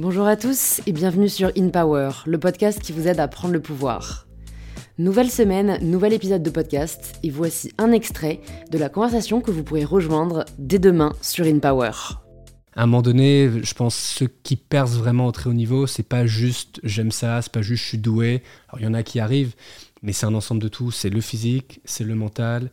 Bonjour à tous et bienvenue sur In Power, le podcast qui vous aide à prendre le pouvoir. Nouvelle semaine, nouvel épisode de podcast et voici un extrait de la conversation que vous pourrez rejoindre dès demain sur In Power. À un moment donné, je pense ceux qui percent vraiment au très haut niveau, c'est pas juste j'aime ça, c'est pas juste je suis doué. Alors il y en a qui arrivent, mais c'est un ensemble de tout. C'est le physique, c'est le mental,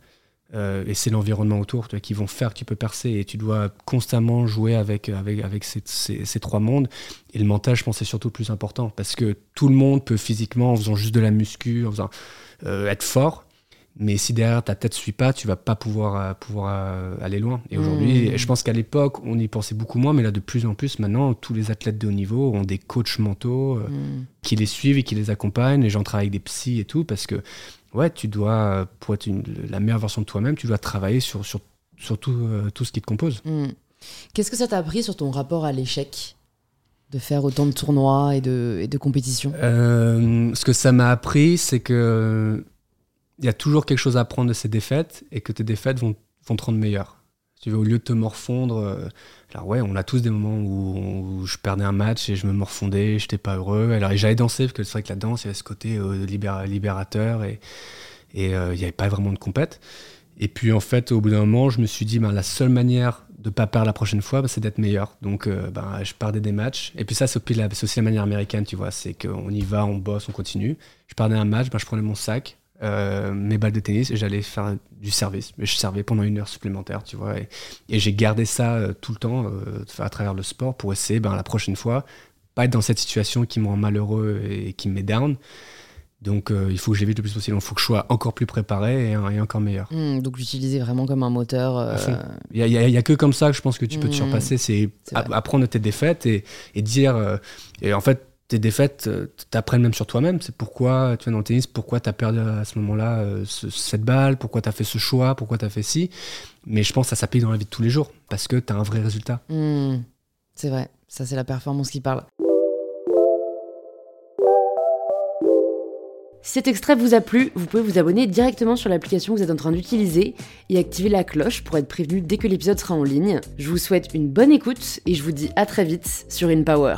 euh, et c'est l'environnement autour qui vont faire que tu peux percer et tu dois constamment jouer avec, avec, avec ces, ces, trois mondes. Et le mental, je pense, c'est surtout le plus important parce que tout le monde peut physiquement, en faisant juste de la muscu, en faisant, euh, être fort. Mais si derrière ta tête ne suit pas, tu vas pas pouvoir, euh, pouvoir aller loin. Et aujourd'hui, mmh. je pense qu'à l'époque, on y pensait beaucoup moins, mais là, de plus en plus, maintenant, tous les athlètes de haut niveau ont des coachs mentaux mmh. qui les suivent et qui les accompagnent. Les gens travaillent avec des psys et tout, parce que ouais, tu dois, pour être la meilleure version de toi-même, tu dois travailler sur, sur, tout, euh, tout, ce qui te compose. Hmm. Qu'est-ce que ça t'a appris sur ton rapport à l'échec de faire autant de tournois et de, et de compétitions? Euh, Ce que ça m'a appris, c'est que il y a toujours quelque chose à apprendre de ces défaites et que tes défaites vont, vont te rendre meilleur. Tu veux, au lieu de te morfondre, euh, alors ouais, on a tous des moments où, je perdais un match et je me morfondais, j'étais pas heureux. Alors j'allais danser parce que c'est vrai que la danse, il y avait ce côté euh, libérateur et euh, il n'y avait pas vraiment de compète. Et puis en fait, au bout d'un moment, je me suis dit, ben, la seule manière de pas perdre la prochaine fois, ben, c'est d'être meilleur. Donc ben, je perdais des matchs. Et puis ça, c'est aussi la manière américaine, tu vois, c'est qu'on y va, on bosse, on continue. Je perdais un match, ben, je prenais mon sac, euh, mes balles de tennis et j'allais faire du service. Mais je servais pendant une heure supplémentaire, tu vois. Et, j'ai gardé ça euh, tout le temps euh, à travers le sport pour essayer, ben, la prochaine fois, pas être dans cette situation qui me rend malheureux et qui me met down. Donc il faut que j'évite le plus possible. Il faut que je sois encore plus préparé et, encore meilleur. Mmh, donc l'utiliser vraiment comme un moteur. Il n'y a, que comme ça que je pense que tu peux te mmh. surpasser. C'est apprendre tes défaites et, et dire. et en fait, tes défaites euh, t'apprennent même sur toi-même. C'est pourquoi tu es dans le tennis, pourquoi tu as perdu à ce moment-là euh, cette balle, pourquoi tu as fait ce choix, pourquoi tu as fait ci. Mais je pense que ça s'applique dans la vie de tous les jours parce que tu as un vrai résultat. Hmm. c'est vrai, ça c'est la performance qui parle. Si cet extrait vous a plu, vous pouvez vous abonner directement sur l'application que vous êtes en train d'utiliser et activer la cloche pour être prévenu dès que l'épisode sera en ligne. Je vous souhaite une bonne écoute et je vous dis à très vite sur InPower.